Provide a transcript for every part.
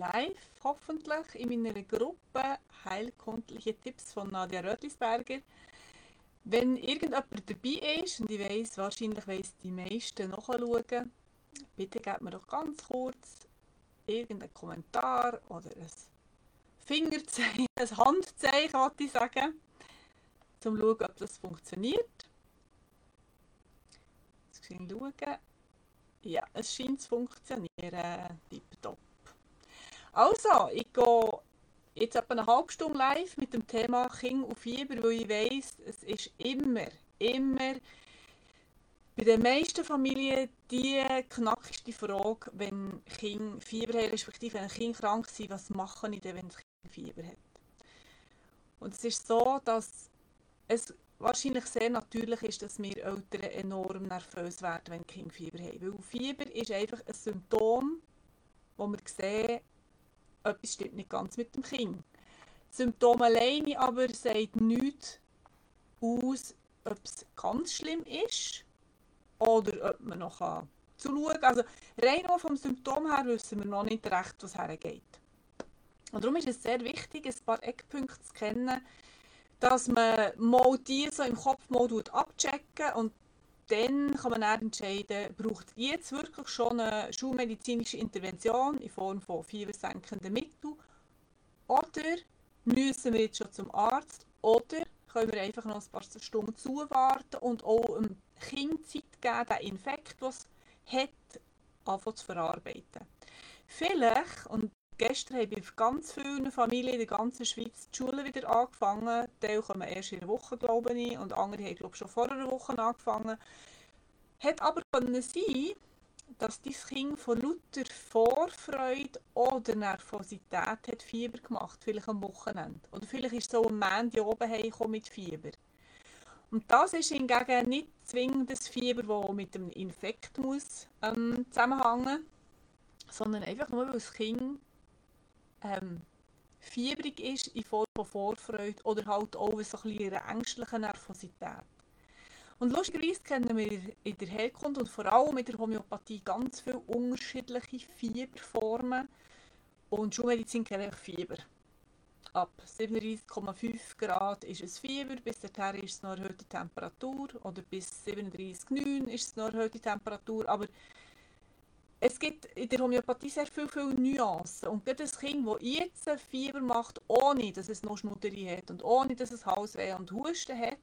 live, hoffentlich, in meiner Gruppe Heilkundliche Tipps von Nadia Rötlisberger. Wenn irgendjemand dabei ist, und ich weiss, wahrscheinlich weiss die meisten nachschauen, bitte gebt mir doch ganz kurz irgendeinen Kommentar oder ein Fingerzeichen, ein Handzeichen, wollte ich sagen, um zu schauen, ob das funktioniert. Jetzt schauen. Ja, es scheint zu funktionieren. Also, ich gehe jetzt etwa eine halbe Stunde live mit dem Thema Kind und Fieber, weil ich weiss, es ist immer, immer bei den meisten Familien die knackigste Frage, wenn Kind Fieber haben, respektive wenn Kind krank ist, was mache ich denn, wenn das Kind Fieber hat? Und es ist so, dass es wahrscheinlich sehr natürlich ist, dass wir Eltern enorm nervös werden, wenn Kinder Fieber haben. Weil Fieber ist einfach ein Symptom, wo wir sehen, etwas stimmt nicht ganz mit dem Kind. Das Symptom alleine aber sagt nichts aus, ob es ganz schlimm ist oder ob man noch zuschauen kann. Also rein nur vom Symptom her wissen wir noch nicht recht, was hergeht. Und darum ist es sehr wichtig, ein paar Eckpunkte zu kennen, dass man mal die so im Kopf mal abchecken und dann kann man dann entscheiden, braucht jetzt wirklich schon eine schulmedizinische Intervention in Form von fiebersenkenden Mitteln oder müssen wir jetzt schon zum Arzt oder können wir einfach noch ein paar Stunden zuwarten und auch dem Kind Zeit geben, den Infekt, den es hat, anfangen zu verarbeiten. Vielleicht, und Gestern haben bei ganz vielen Familien in der ganzen Schweiz die Schulen wieder angefangen. Teil kommen erst in einer Woche, glaube ich, und andere haben glaube ich, schon vor einer Woche angefangen. Hat aber können sein, dass dein Kind von lauter Vorfreude oder Nervosität hat Fieber gemacht, vielleicht am Wochenende. Oder vielleicht ist so am Montag oben heimgekommen mit Fieber. Und das ist hingegen nicht zwingend das Fieber, das mit einem Infekt muss, ähm, zusammenhängen muss, sondern einfach nur, weil das Kind ähm, fiebrig ist in Form von Vorfreude oder halt auch so ein bisschen eine ängstliche Nervosität. Und lustigerweise kennen wir in der Herkunft und vor allem in der Homöopathie ganz viele unterschiedliche Fieberformen. Und Schulmedizin kennt Fieber. Ab 37,5 Grad ist es Fieber, bis dahin ist es noch erhöhte Temperatur oder bis 37,9 ist es noch erhöhte Temperatur. Aber es gibt in der Homöopathie sehr viele, viele Nuancen. Und gerade das Kind, das jetzt Fieber macht, ohne dass es noch Schnudderi hat und ohne dass es Halsweh und Husten hat,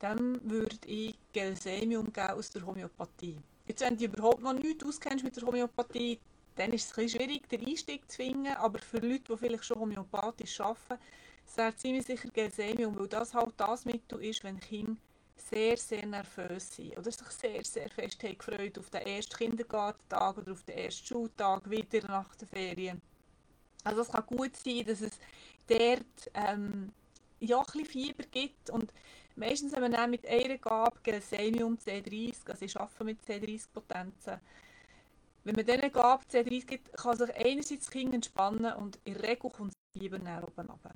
dann würde ich Gelsemium geben aus der Homöopathie. Jetzt, wenn du überhaupt noch nichts auskennst mit der Homöopathie, dann ist es ein schwierig, den Einstieg zu finden. Aber für Leute, die vielleicht schon homöopathisch arbeiten, wäre ziemlich sicher Gelsemium, weil das halt das Mittel ist, wenn Kinder sehr, sehr nervös sind oder sich sehr, sehr fest haben gefreut auf den ersten Kindergartentag oder auf den ersten Schultag wieder nach den Ferien. Also es kann gut sein, dass es dort ähm, ja, ein Fieber gibt und meistens haben wir dann mit einer Gabe Gelsemium C30, also ich arbeite mit C30-Potenzen, wenn man diesen Gabe C30 gibt, kann sich einerseits das Kind entspannen und in der Regel kommt das Fieber nach oben runter.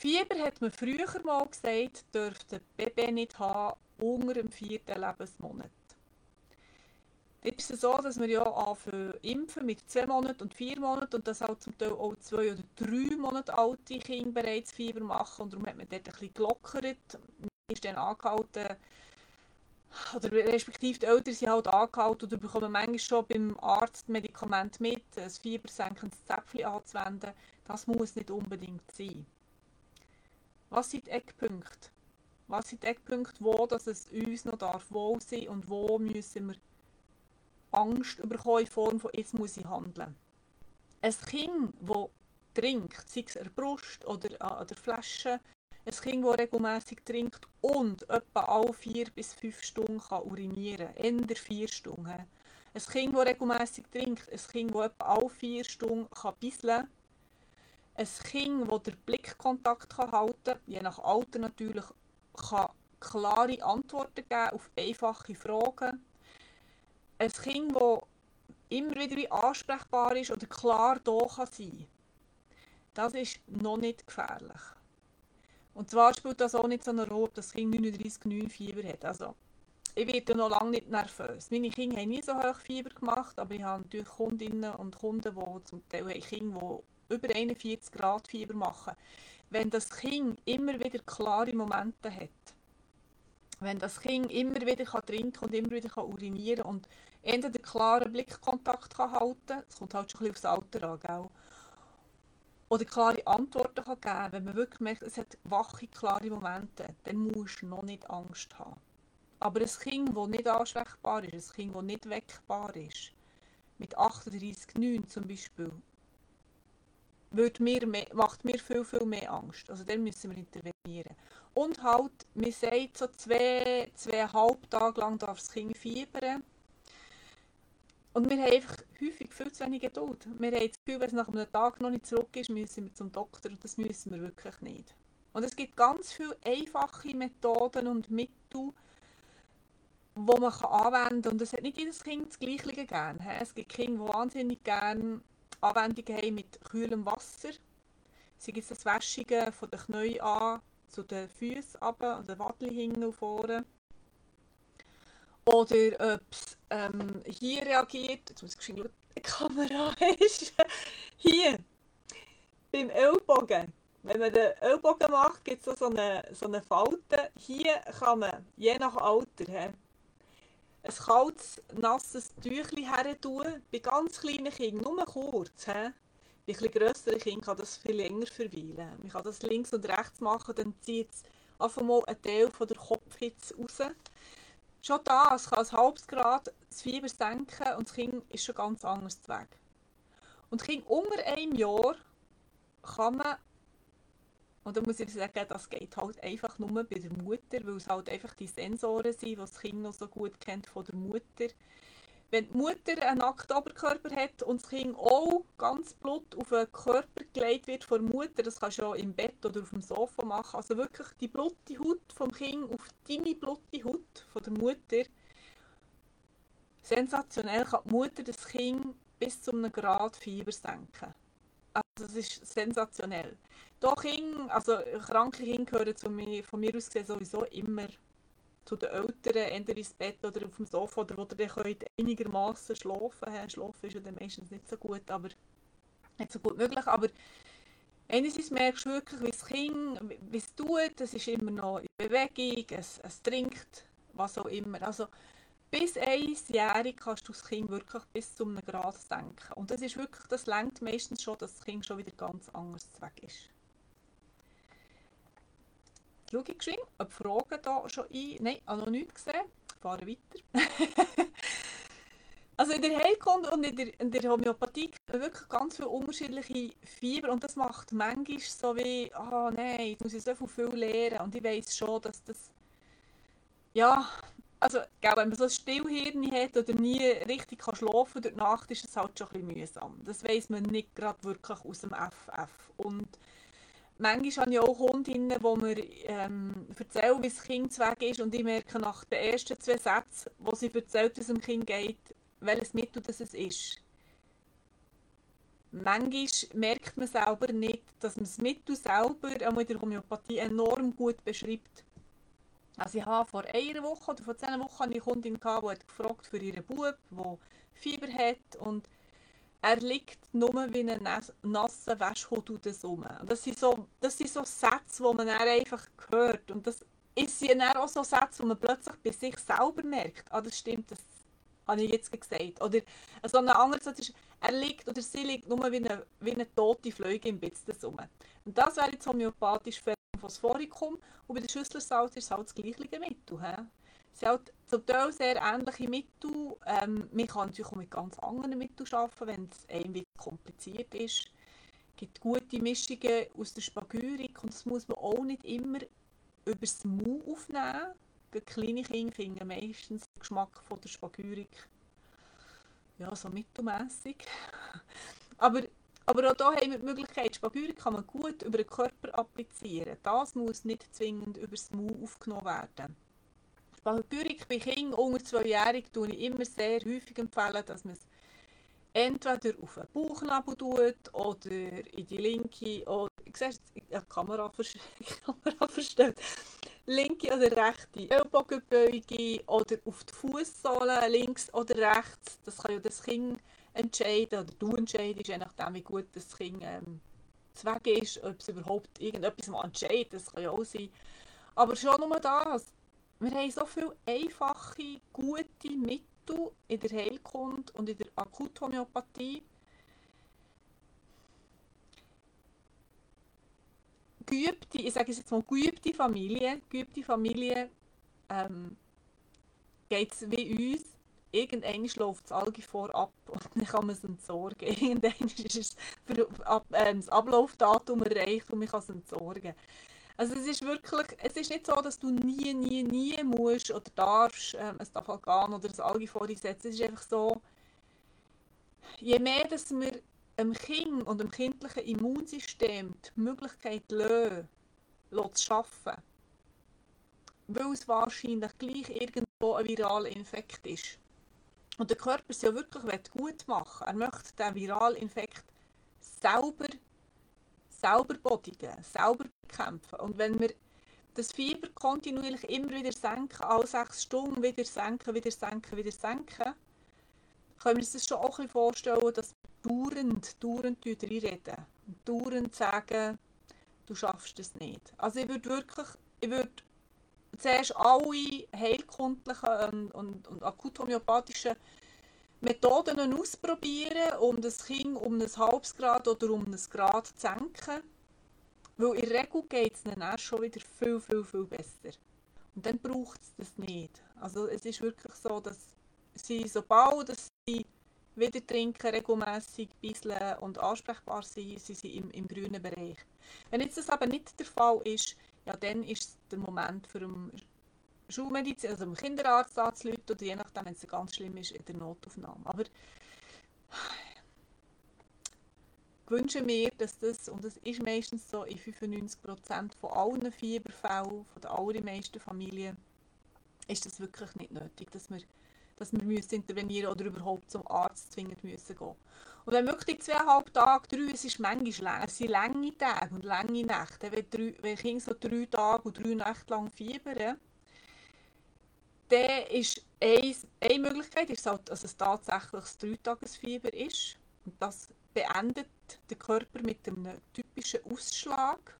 Fieber hat man früher mal gesagt, dürfte Baby nicht haben unter dem vierten Lebensmonat. Jetzt ist es so, dass wir ja anfangen impfen mit zwei Monaten und vier Monaten und das halt zum Teil auch zwei oder drei Monate alte Kinder bereits Fieber machen und darum hat man dort bisschen gelockert. Man ist dann angehalten, oder respektive die Eltern sind halt angehalten oder bekommen manchmal schon beim Arzt Medikament mit, ein fiebersenkendes Zäpfchen anzuwenden. Das muss nicht unbedingt sein. Was sind die Eckpunkte? Was sind die Eckpunkte, wo dass es uns noch darf wohl sein und wo müssen wir Angst bekommen in Form von jetzt muss ich handeln. Ein Kind, das trinkt, sei es an der Brust oder an der Flasche, ein Kind, das regelmäßig trinkt und etwa alle vier bis fünf Stunden kann urinieren kann, eher vier Stunden. Ein Kind, das regelmäßig trinkt, ein Kind, das etwa alle vier Stunden kann bisseln ein Kind, das den Blickkontakt halten kann, je nach Alter natürlich, kann klare Antworten geben auf einfache Fragen. Ein Kind, das immer wieder ansprechbar ist oder klar da kann sein das ist noch nicht gefährlich. Und zwar spielt das auch nicht so eine Rolle, ob das Kind 39,9 Fieber hat. Also, ich werde noch lange nicht nervös. Meine Kinder haben nie so hoch Fieber gemacht, aber ich habe natürlich Kundinnen und Kunden, die zum Teil haben Kinder, über 41 Grad Fieber machen. Wenn das Kind immer wieder klare Momente hat, wenn das Kind immer wieder kann trinken und immer wieder kann urinieren und entweder klaren Blickkontakt kann halten es kommt halt schon ein bisschen aufs Alter an, gell? oder klare Antworten kann geben wenn man wirklich merkt, es hat wache, klare Momente, dann musst du noch nicht Angst haben. Aber ein Kind, das nicht ansprechbar ist, ein Kind, das nicht weckbar ist, mit 38,9 zum Beispiel, wird mir mehr, macht mir viel, viel mehr Angst. Also dann müssen wir intervenieren. Und halt, man sagt so zwei, zweieinhalb Tage lang darf das Kind fiebern. Und wir haben einfach häufig viel zu wenig Geduld. Wir haben das Gefühl, wenn es nach einem Tag noch nicht zurück ist, müssen wir zum Doktor und das müssen wir wirklich nicht. Und es gibt ganz viele einfache Methoden und Mittel, wo man anwenden kann. Und es hat nicht jedes Kind das Gleiche gern. Es gibt Kinder, die wahnsinnig gerne Anwendungen haben mit kühlem Wasser. Sei es das Wäschungen von den Knien an zu den Füßen runter und den Wadli hinten und vorne. Oder ob es ähm, hier reagiert, jetzt muss ich schauen, die Kamera ist, hier, beim Ellbogen. Wenn man den Ellbogen macht, gibt es so eine, so eine Falte. Hier kann man, je nach Alter, ein kaltes, nasses Tüchli her. Bei ganz kleinen Kindern, nur kurz. He? Bei etwas grösseren Kindern kann das viel länger verweilen. Man kann das links und rechts machen, dann zieht es einfach mal einen Teil von der Kopfhitze raus. Schon das kann ein halbes Grad das Fieber senken und das Kind ist schon ganz anders weg. Und Kind unter einem Jahr kann man und da muss ich sagen, das geht halt einfach nur bei der Mutter, weil es halt einfach die Sensoren sind, die das Kind noch so gut kennt von der Mutter. Wenn die Mutter einen nackten Oberkörper hat und das Kind auch ganz blut auf den Körper gelegt wird von der Mutter, das kannst du ja im Bett oder auf dem Sofa machen, also wirklich die blutige Haut vom Kind auf deine blutige Haut von der Mutter, sensationell kann die Mutter das Kind bis zu einem Grad Fieber senken. Also das ist sensationell. Doch also kranke Kinder gehören zu mir, von mir aus gesehen sowieso immer zu den Eltern, entweder ins Bett oder auf dem Sofa, oder wo ihr dann einigermaßen schlafen könnt. Schlafen ist ja dann meistens nicht so gut, aber nicht so gut möglich. Aber einerseits merkst du wirklich, wie das Kind, wie es tut, es ist immer noch in Bewegung, es, es trinkt, was auch immer. Also bis einjährig kannst du das Kind wirklich bis zu einem Grad senken. Und das ist wirklich, das lenkt meistens schon, dass das Kind schon wieder ganz anders weg ist. Schau ich geschwind, ob Fragen da schon ein... Nein, habe noch nichts gesehen. Fahren weiter. also in der Heilkunde und in der, in der Homöopathie wirklich ganz viele unterschiedliche Fieber und das macht manchmal so wie, ah oh, nein, jetzt muss ich so viel lernen und ich weiß schon, dass das, ja, also gell, wenn man so ein Stillhirn hat oder nie richtig kann schlafen kann Nacht, ist es halt schon ein bisschen mühsam. Das weiß man nicht gerade wirklich aus dem FF. Und manchmal habe ich auch Kundinnen, die mir ähm, erzählen, wie das Kind weg ist und ich merke nach den ersten zwei Sätzen, wo sie erzählt, wie es dem Kind geht, welches Mittel das es ist. Manchmal merkt man selber nicht, dass man das Mittel selber auch in der Homöopathie enorm gut beschreibt. Also ich habe vor einer Woche oder vor zehn Wochen eine Kundin gehabt, die hat gefragt für ihren Bub, der Fieber hat und er liegt nur wie ein nasser Wäschhut rum. Das so, das sind so Sätze, die man einfach hört. Und das ist dann auch so Sätze, wo man plötzlich bei sich selber merkt, ah, das stimmt, das habe ich jetzt gesagt. Oder so ein anderer Satz ist, er liegt oder sie liegt nur wie eine, wie eine tote Fliege im Bitz rum. Und das wäre jetzt homöopathisch für Phosphoricum und bei der Schüsslersalz ist es halt das gleiche Mittel. He? Es sind halt zum Teil sehr ähnliche Mittel. Ähm, man kann natürlich auch mit ganz anderen Mitteln arbeiten, wenn es irgendwie kompliziert ist. Es gibt gute Mischungen aus der Spagyrik und das muss man auch nicht immer über das Mau aufnehmen. Die kleine Kinder finden meistens den Geschmack von der Spagyrik ja, so mittelmässig. Aber aber auch hier haben wir die Möglichkeit, Spagyrik kann man gut über den Körper applizieren. Das muss nicht zwingend über das Maul aufgenommen werden. Spagyrik bei Kindern unter zweijährig empfehle ich immer sehr häufig, empfehlen, dass man es entweder auf den Bauchnabel tut oder in die linke, oder, die Kamera, Kamera verstellt, linke oder rechte Ellbogenbeuge oder auf die Fußsohle links oder rechts. Das kann ja das Kind entscheiden oder du entscheidest, je nachdem wie gut das Kind ähm, Weg ist, ob es überhaupt irgendetwas mal entscheidet, das kann ja auch sein. Aber schon nur das. Wir haben so viele einfache, gute Mittel in der Heilkunde und in der Akuthomöopathie. Geübte, ich sage es jetzt mal, geübte Familie, geübte Familie ähm, geht es wie uns irgendwann läuft das Algifor ab und dann kann man es entsorgen. Irgendwann ist es für, ab, äh, das Ablaufdatum erreicht und man kann es entsorgen. Also es ist wirklich, es ist nicht so, dass du nie, nie, nie musst oder darfst ähm, ein Tafalgan oder ein Algifor einsetzen. Es ist einfach so, je mehr, dass wir dem Kind und dem kindlichen Immunsystem die Möglichkeit lassen, zu arbeiten, weil es wahrscheinlich gleich irgendwo ein viraler Infekt ist, und der Körper es wirklich gut machen Er möchte den Viralinfekt selber, selber bodigen, selber bekämpfen. Und wenn wir das Fieber kontinuierlich immer wieder senken, alle sechs Stunden wieder senken, wieder senken, wieder senken, können wir uns das schon auch ein bisschen vorstellen, dass wir dauernd, dauernd reinreden. Und dauernd sagen, du schaffst es nicht. Also ich würde wirklich, ich würde zuerst alle heilkundlichen und, und akuthomöopathischen Methoden ausprobieren, um das Kind um ein halbes Grad oder um ein Grad zu senken. Weil in der Regel geht es dann erst schon wieder viel, viel, viel besser. Und dann braucht es das nicht. Also es ist wirklich so, dass sie, sobald dass sie wieder trinken, regelmässig bisschen und ansprechbar sind, sind sie im, im grünen Bereich. Wenn jetzt das aber nicht der Fall ist, ja, dann ist es der Moment für einen Schulmedizin, also dem Kinderarzt anzuleiten oder je nachdem, wenn es ganz schlimm ist, in der Notaufnahme. Aber ich wünsche mir, dass das, und das ist meistens so in 95% von allen Fieberfällen, von den allermeisten Familien, ist das wirklich nicht nötig, dass wir, dass wir müssen intervenieren oder überhaupt zum Arzt zwingend müssen gehen. Und wenn wirklich zweieinhalb Tage, drei, es ist manchmal es sind lange Tage und lange Nächte, wenn, drei, wenn Kinder so drei Tage und drei Nächte lang fiebern, dann ist eine, eine Möglichkeit, ist halt, dass es tatsächlich das Dreitagesfieber ist. Und das beendet der Körper mit einem typischen Ausschlag.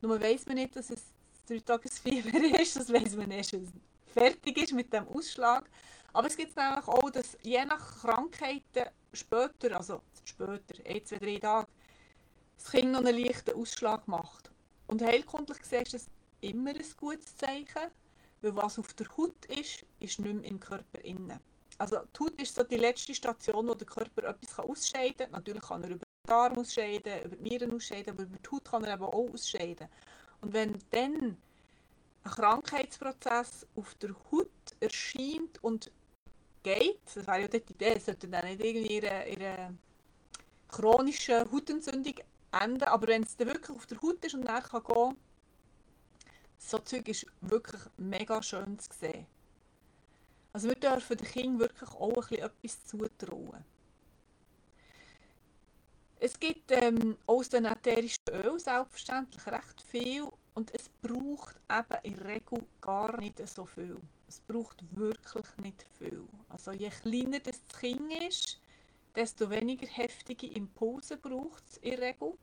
Nur weiß man nicht, dass es das Dreitagesfieber ist, das weiß man erst, wenn es fertig ist mit dem Ausschlag. Aber es gibt nämlich auch, dass je nach Krankheiten später, also später, ein, zwei, drei Tage, das Kind noch einen leichten Ausschlag macht. Und heilkundlich gesehen ist das immer ein gutes Zeichen, weil was auf der Haut ist, ist nicht mehr im Körper innen. Also die Haut ist so die letzte Station, wo der Körper etwas ausscheiden kann. Natürlich kann er über den Darm ausscheiden, über die Nieren ausscheiden, aber über die Haut kann er eben auch ausscheiden. Und wenn dann ein Krankheitsprozess auf der Haut erscheint und geht, das wäre ja die Idee, es sollte dann nicht irgendwie ihre, ihre chronische Hautentzündung enden, aber wenn es dann wirklich auf der Haut ist und dann kann gehen, so Zeug ist wirklich mega schön zu sehen. Also wir dürfen den Kindern wirklich auch ein bisschen etwas zutrauen. Es gibt ähm, aus den ätherischen Öl selbstverständlich recht viel und es braucht eben in der Regel gar nicht so viel. Es braucht wirklich nicht viel. Also je kleiner das Kind ist, desto weniger heftige Impulse braucht es in der Regel.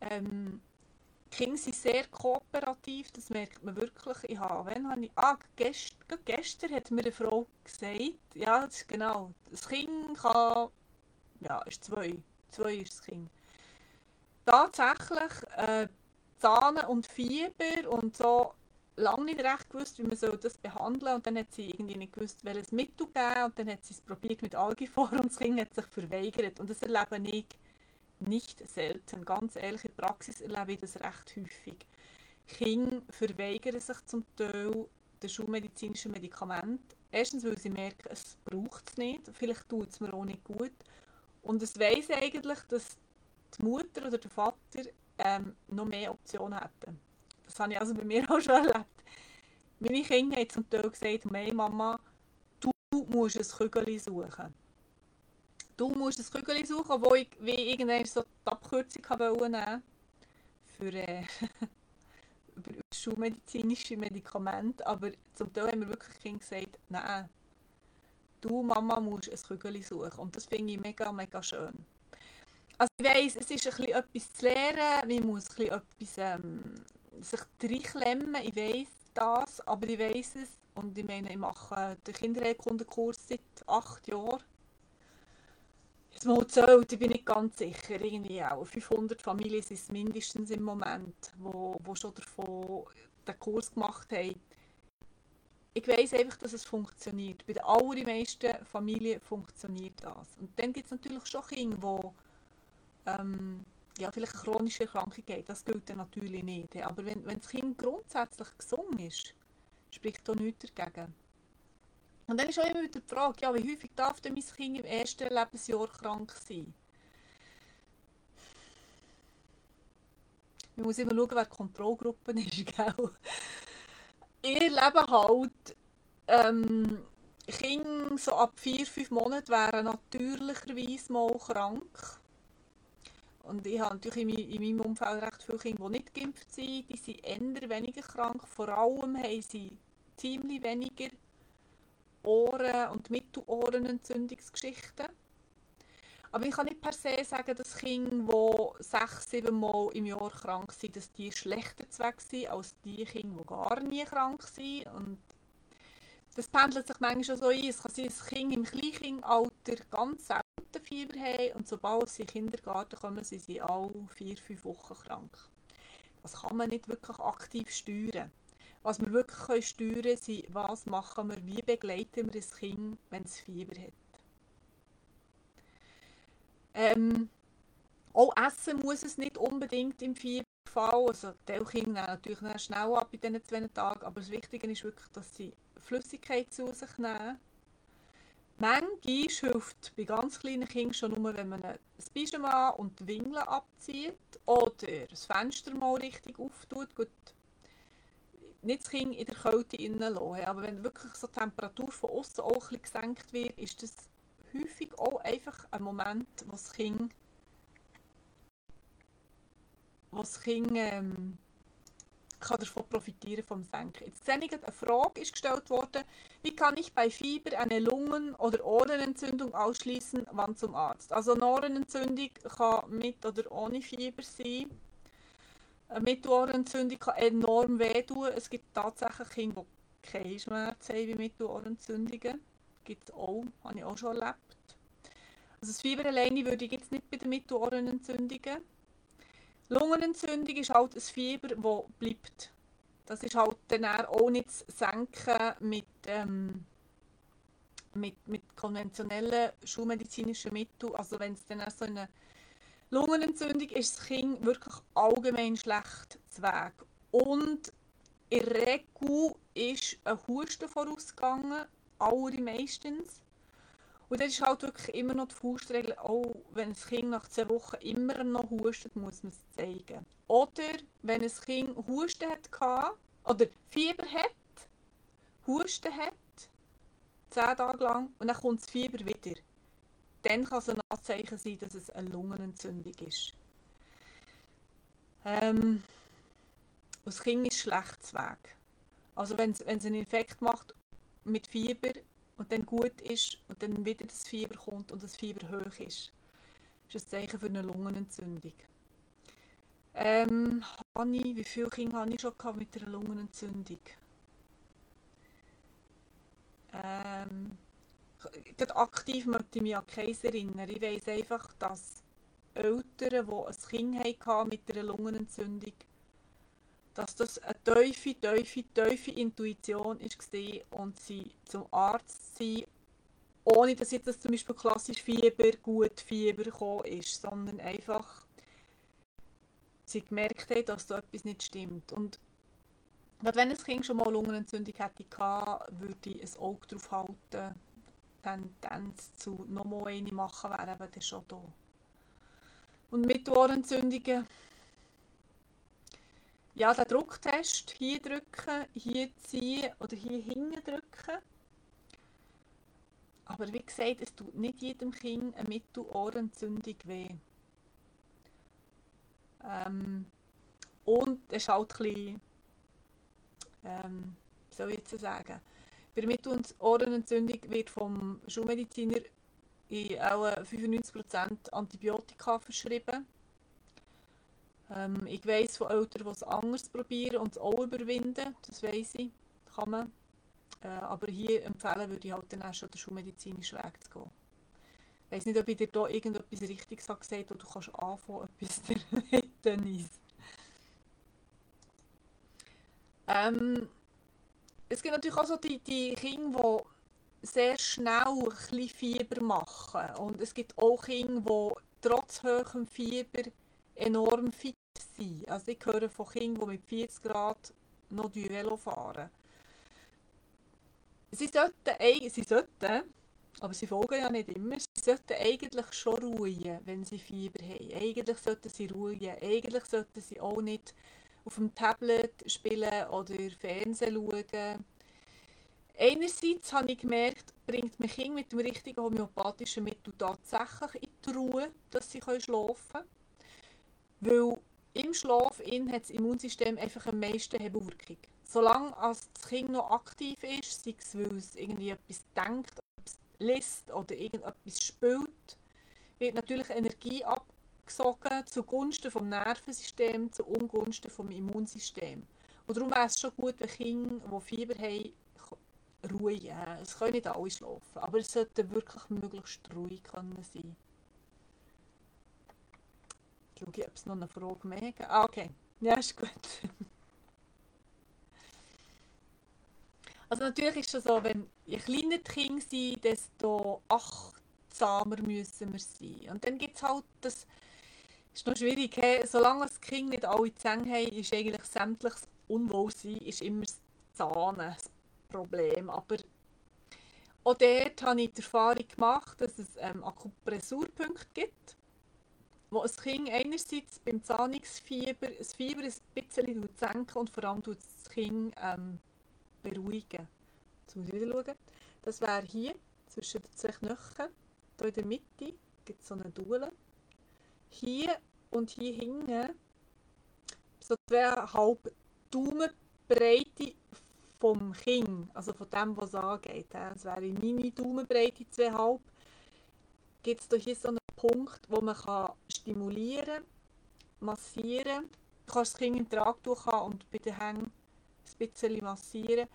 Ähm, die Kinder sind sehr kooperativ, das merkt man wirklich. Ich habe, wenn habe ich, ah, gest, gestern hat mir eine Frau gesagt, ja, das ist genau, das Kind kann, ja, ist zwei, zwei ist das Kind. Tatsächlich äh, Zahnen und Fieber und so lange nicht recht gewusst, wie man soll das behandeln soll. Und dann hat sie irgendwie nicht gewusst, welches Mittel geben. Und dann hat sie es probiert mit Algifor und das Kind hat sich verweigert. Und das erlebe ich nicht selten. Ganz ehrlich, in der Praxis erlebe ich das recht häufig. Kinder verweigern sich zum Teil der schulmedizinischen Medikamente. Erstens, weil sie merken, es braucht es nicht. Vielleicht tut es mir auch nicht gut. Und es weiss eigentlich, dass die Mutter oder der Vater ähm, noch mehr Optionen hätten. Das habe ich also bei mir auch schon erlebt. Meine Kinder haben zum Teil gesagt, hey Mama, du musst ein Kügel suchen. Du musst ein Kügel suchen, wo ich wie irgendwann so die Abkürzung nehmen wollte. Für, äh, schulmedizinische Medikamente, aber zum Teil haben wir wirklich Kinder gesagt, nein, du Mama musst ein Kügel suchen und das finde ich mega, mega schön. Also ich weiss, es ist ein bisschen etwas zu lernen, man muss ein bisschen etwas ähm, sich reinklemmen, ich weiss das, aber ich weiss es und ich meine, ich mache den Kinderheilkundenkurs seit acht Jahren. Jetzt mal zählt, ich bin nicht ganz sicher, irgendwie auch 500 Familien sind es mindestens im Moment, wo, wo schon davon den Kurs gemacht haben. Ich weiss einfach, dass es funktioniert. Bei den allermeisten Familien funktioniert das. Und dann gibt es natürlich schon Kinder, die ja, vielleicht eine chronische Erkrankung haben. Das gilt dann natürlich nicht. Aber wenn, wenn das Kind grundsätzlich gesund ist, spricht da nichts dagegen. Und dann ist auch immer wieder die Frage, ja, wie häufig darf denn mein Kind im ersten Lebensjahr krank sein? Man muss immer schauen, wer die Kontrollgruppe ist, gell? Ich erlebe halt, ähm, Kinder so ab 4-5 Monaten wären natürlicherweise mal krank. Und ich habe natürlich in, meinem Umfeld recht viele Kinder, die nicht geimpft sind. Die sind eher weniger krank. Vor allem haben sie ziemlich weniger Ohren- und Mittelohrenentzündungsgeschichten. Aber ich kann nicht per se sagen, dass Kinder, die sechs, sieben Mal im Jahr krank sind, dass die schlechter Zweck sind als die Kinder, die gar nie krank sind. Und das pendelt sich manchmal schon so ein. Es kann sein, dass Kinder im Kleinkindalter ganz selten Fieber haben und sobald sie in den Kindergarten kommen, sind sie alle vier, fünf Wochen krank. Das kann man nicht wirklich aktiv steuern. Was wir wirklich steuern können, sind, was machen wir, wie begleiten wir das Kind, wenn es Fieber hat. Ähm, auch essen muss es nicht unbedingt im Fieberfall. Also, die Kinder natürlich schnell ab in diesen zwei Tagen, aber das Wichtige ist wirklich, dass sie Flüssigkeit zu sich nehmen. Manchmal hilft bei ganz kleinen Kindern schon nur, wenn man ein Pyjama und die Windeln abzieht oder das Fenster mal richtig auftut. Gut, nicht das Kind in der Kälte innen lassen. Aber wenn wirklich so die Temperatur von außen auch ein gesenkt wird, ist das häufig auch einfach ein Moment, wo das Kind, wo das kind ähm, kann davon profitieren vom Senken. Jetzt ich, eine Frage ist gestellt worden, wie kann ich bei Fieber eine Lungen- oder Ohrenentzündung ausschließen, wann zum Arzt? Also eine Ohrenentzündung kann mit oder ohne Fieber sein. Eine Mittelohrentzündung kann enorm wehtun. Es gibt tatsächlich Kinder, die keine Schmerzen haben wie Mittelohrentzündungen. Gibt es auch, habe ich auch schon erlebt. Also das Fieber alleine würde ich jetzt nicht bei den Mittelohrenentzündungen. Lungenentzündung ist halt ein Fieber, das bleibt. Das ist halt dann auch nicht zu senken mit, ähm, mit, mit konventionellen schulmedizinischen Mitteln. Also wenn es dann so eine Lungenentzündung ist das Kind wirklich allgemein schlecht zu Weg. Und in der Regel ist ein Husten vorausgegangen, allermeistens. Und das ist halt wirklich immer noch die Faustregel, auch wenn das Kind nach zwei Wochen immer noch hustet, muss man es zeigen. Oder wenn ein Kind Husten hat oder Fieber hat, Husten hat, zehn Tage lang, und dann kommt das Fieber wieder dann kann es ein Anzeichen sein, dass es eine Lungenentzündung ist. Ähm, das Kind ist schlecht weg. Also wenn es einen Infekt macht mit Fieber und dann gut ist und dann wieder das Fieber kommt und das Fieber hoch ist, ist das Zeichen für eine Lungenentzündung. Ähm, Hanni, wie viele Kinder habe ich schon mit einer Lungenentzündung? Ähm, aktiv möchte ich mich an keins erinnern. Ich weiss einfach, dass Eltern, die ein Kind hatten mit einer Lungenentzündung, dass das eine tiefe, tiefe, tiefe Intuition war und sie zum Arzt sind, ohne dass jetzt das zum Beispiel klassisch Fieber, gut Fieber gekommen ist, sondern einfach sie gemerkt haben, dass da etwas nicht stimmt. Und wenn ein Kind schon mal Lungenentzündung hätte, würde ich ein Auge darauf halten, Tendenz zu nochmal eine machen, wäre eben schon da. Und mit Ohrenentzündungen, ja, den Drucktest hier drücken, hier ziehen oder hier hinten drücken. Aber wie gesagt, es tut nicht jedem Kind eine Mittelohrentzündung weh. Ähm, und es ist halt ein bisschen ähm, soll ich jetzt sagen. Bei der Mittelohrenentzündung wird vom Schulmediziner in auch 95% Antibiotika verschrieben. Ähm, ich weiss von Eltern, die es anders probieren und es auch überwinden, das weiss ich, kann man. Äh, aber hier empfehlen würde ich halt dann auch schon den schulmedizinischen Weg zu gehen. Ich weiss nicht, ob ich dir da irgendetwas Richtiges habe gesagt habe, du kannst anfangen, etwas damit, Denise. Ähm, es gibt natürlich auch so die, die Kinder, die sehr schnell ein Fieber machen. Und es gibt auch Kinder, die trotz hohem Fieber enorm fit sind. Also ich höre von Kindern, die mit 40 Grad noch Velo fahren. Sie sollten, sie sollten, aber sie folgen ja nicht immer, sie sollten eigentlich schon ruhen, wenn sie Fieber haben. Eigentlich sollten sie ruhen. Eigentlich sollten sie auch nicht auf dem Tablet spielen oder Fernsehen schauen. Einerseits habe ich gemerkt, bringt mein Kind mit dem richtigen homöopathischen Mittel tatsächlich in die Ruhe, dass sie schlafen können. Weil im Schlaf hat das Immunsystem einfach am meisten Hebelwirkung. Solange als das Kind noch aktiv ist, sei es, weil es irgendwie etwas denkt, etwas liest oder irgendetwas spielt, wird natürlich Energie abgesogen zugunsten des Nervensystems, zu Ungunsten des Immunsystems. Und darum wäre es schon gut, wenn Kinder, die Fieber haben, ruhig. Äh, es können nicht alle schlafen, aber es sollte wirklich möglichst ruhig können. Ob es noch eine Frage mehr. Ah, okay. Ja, ist gut. Also natürlich ist es so, wenn je kleiner die Kinder sind, desto achtsamer müssen wir sein. Und dann gibt es halt das, ist noch schwierig, he? solange das Kind nicht alle Zähne haben, ist eigentlich sämtliches Unwohlsein ist immer das Zahnen, das Problem. Aber auch dort habe ich die Erfahrung gemacht, dass es ähm, Akupressurpunkte gibt, wo ein Kind einerseits beim Zahnungsfieber das Fieber ein bisschen senken und vor allem das Kind ähm, beruhigen. Jetzt muss ich wieder schauen. Das wäre hier, zwischen den zwei Knochen. Hier in der Mitte gibt es so eine Dule. Hier und hier hinten so zweieinhalb Daumenbreite vom Kind, also von dem, was angeht. Das wäre meine Daumenbreite 2,5. Gibt es hier so einen Punkt, wo man kann stimulieren massieren Du kannst das Kind im Tragtuch haben und bei den Hängen ein bisschen massieren.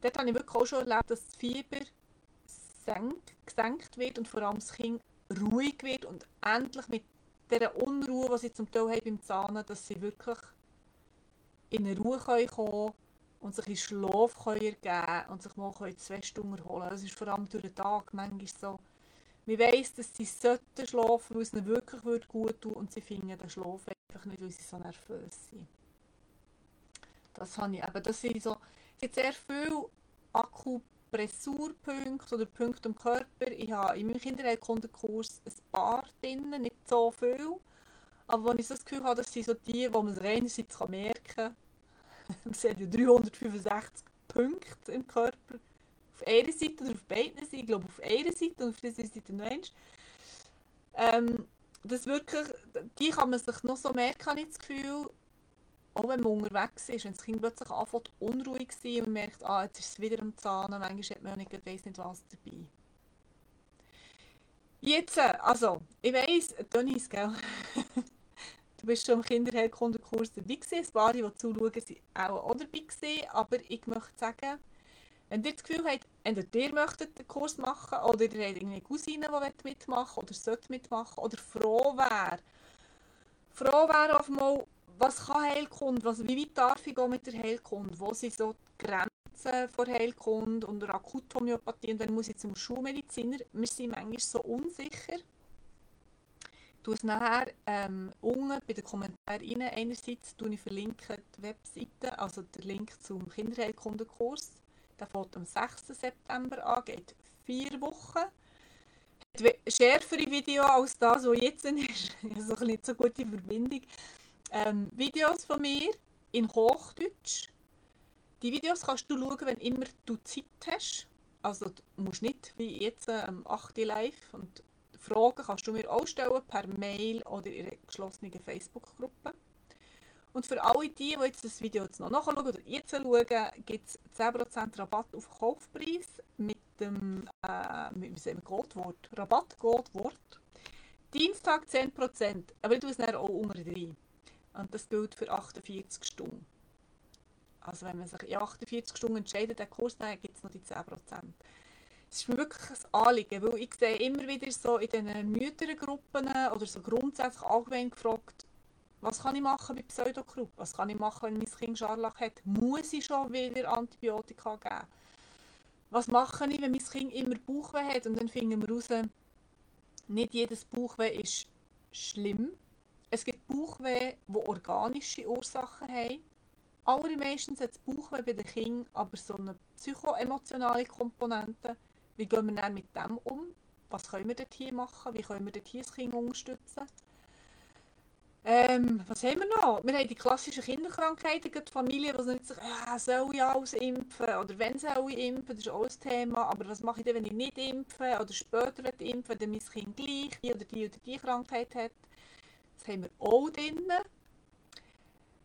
Dort habe ich wirklich auch schon erlebt, dass das Fieber senkt, gesenkt wird und vor allem das Kind ruhig wird und endlich mit dieser Unruhe, die sie zum Teil haben beim Zahnen, dass sie wirklich in eine Ruhe kommen können und sich in Schlaf können ergeben und sich mal zwei Stunden erholen Das ist vor allem durch den Tag manchmal so. Man weiss, dass sie sollten schlafen, weil es ihnen wirklich gut tun und sie finden den Schlaf einfach nicht, weil sie so nervös sind. Das habe ich eben, das sind so, es gibt sehr viele Akupressurpunkte oder Punkte am Körper. Ich habe in meinem Kinderheilkundenkurs ein paar drin, nicht so viel. Aber wenn ich so das Gefühl habe, das sind so die, wo man einerseits merken kann, es hat ja 365 Punkte im Körper. Auf einer Seite oder auf beiden Seiten. Ich glaube auf einer Seite und auf dieser Seite noch eins. Ähm, das wirklich, die kann man sich noch so merken, habe ich das Gefühl, auch wenn man unterwegs ist, wenn das Kind plötzlich anfängt unruhig zu sein und merkt, ah, jetzt ist es wieder am Zahn, manchmal hat man auch nicht, weiss nicht was dabei. Jetzt, also, ich weiss, Dennis, gell? Du bist schon im Kinderheilkundenkurs dabei gewesen. Ein paar, die zuschauen, waren auch, dabei gewesen. Aber ich möchte sagen, wenn ihr das Gefühl habt, entweder ihr möchtet den Kurs machen oder ihr habt eine Cousine, die mitmachen oder sollte mitmachen oder froh wäre, froh wäre auf mal, was kann Heilkunde, was, wie weit darf ich gehen mit der Heilkunde, wo sind so die Grenzen von Heilkunde und der Akuthomöopathie und dann muss ich zum Schulmediziner, wir sind manchmal so unsicher, tue es nachher ähm, unten bei den Kommentaren rein. Einerseits tue ich verlinke die Webseite, also der Link zum Kinderheilkundenkurs. Der fängt am 6. September an, geht vier Wochen. Hat schärfere Video als das, was jetzt ist. also ein nicht so gute Verbindung. Ähm, Videos von mir in Hochdeutsch. Die Videos kannst du schauen, wenn immer du Zeit hast. Also du musst nicht wie jetzt am ähm, 8. Live und Fragen kannst du mir auch stellen per Mail oder in einer geschlossenen Facebook-Gruppe. Und für alle die, die jetzt das Video jetzt noch nachschauen oder jetzt schauen, gibt es 10% Rabatt auf Kaufpreis mit dem, äh, mit, wie sagen wir, Codewort. Dienstag 10%, aber ich tue es dann auch unter rein. Und das gilt für 48 Stunden. Also wenn man sich in 48 Stunden entscheidet, den Kurs nehmen, gibt es noch die 10%. Es ist mir wirklich ein Anliegen, weil ich sehe immer wieder so in diesen Müttergruppen oder so grundsätzlich allgemein gefragt, was kann ich machen bei Pseudogruppe? Was kann ich machen, wenn mein Kind Scharlach hat? Muss ich schon wieder Antibiotika geben? Was mache ich, wenn mein Kind immer Bauchweh hat? Und dann finden wir raus, nicht jedes Bauchweh ist schlimm. Es gibt Bauchweh, die organische Ursachen haben. Allermeistens hat das Bauchweh bei den Kindern aber so eine psychoemotionale Komponente. Wie gehen wir dann mit dem um? Was können wir hier machen? Wie können wir hier das Kind unterstützen? Ähm, was haben wir noch? Wir haben die klassischen Kinderkrankheiten, die Familien, die nicht sagen, ja, soll ich alles impfen oder wenn soll ich impfen, das ist auch ein Thema, aber was mache ich denn, wenn ich nicht impfe oder später impfen, wenn mein Kind gleich die oder die oder die Krankheit hat. Das haben wir auch drin.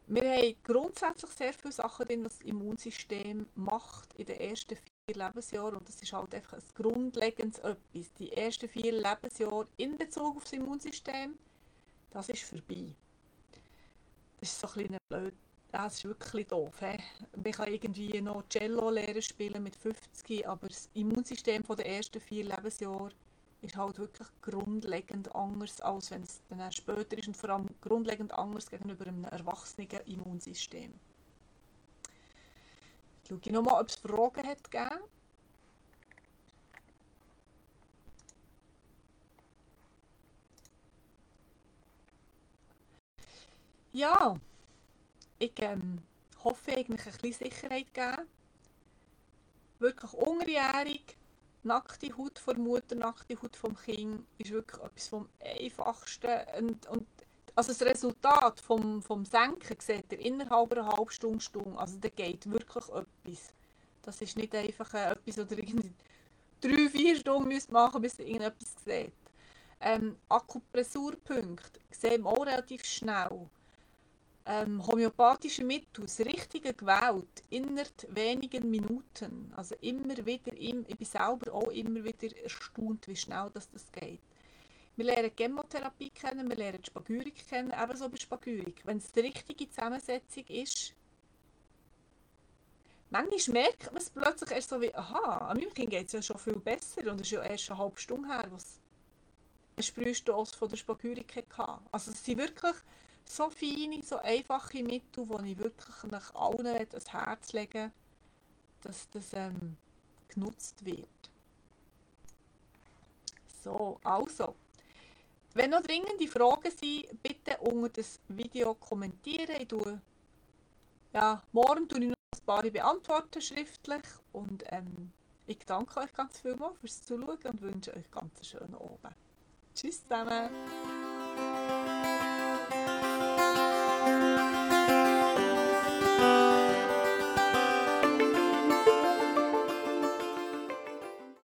Wir haben grundsätzlich sehr viele Sachen drin, was das Immunsystem macht in den ersten vier Lebensjahren und das ist halt einfach ein grundlegendes etwas. Die ersten vier Lebensjahre in Bezug auf das Immunsystem das ist vorbei. Das ist so ein blöd. Das ist wirklich doof. He? Man kann irgendwie noch Cello lernen spielen mit 50, aber das Immunsystem der ersten vier Lebensjahre ist halt wirklich grundlegend anders, als wenn es dann später ist und vor allem grundlegend anders gegenüber einem erwachsenen Immunsystem. Ich schaue nochmal, ob es Fragen hat gegeben. Ja, ich ähm, hoffe eigentlich ein bisschen Sicherheit geben. Wirklich unterjährig, nackte Haut vor Mutter, nackte Haut vom Kind ist wirklich etwas vom Einfachsten. Und, und also das Resultat vom, vom Senken seht ihr innerhalb einer halben Stunde, Stunde. Also da geht wirklich etwas. Das ist nicht einfach etwas, oder irgendwie drei, vier Stunden müsst machen bis ihr irgendetwas seht. Ähm, Akupressurpunkte sehen wir auch relativ schnell ähm, homöopathische Mittel, das Richtige gewählt, innerhalb wenigen Minuten. Also immer wieder, ich bin selber auch immer wieder erstaunt, wie schnell das, das geht. Wir lernen Chemotherapie kennen, wir lernen Spagyrik kennen, ebenso bei Spagyrik. Wenn es die richtige Zusammensetzung ist, manchmal merkt man es plötzlich erst so wie, aha, an meinem Kind geht es ja schon viel besser und es ist ja erst eine halbe Stunde her, was ein Sprühstoss von der Spagyrik hatte. Also es sind wirklich so feine, so einfache Mittel, die ich wirklich nach allen ans Herz legen dass das ähm, genutzt wird. So, also. Wenn noch dringende Fragen sind, bitte unter das Video kommentieren. Ich tue, ja, morgen tue ich noch ein paar beantworten schriftlich und ähm, ich danke euch ganz vielmals fürs Zuschauen und wünsche euch ganz einen schönen Abend. Tschüss zusammen!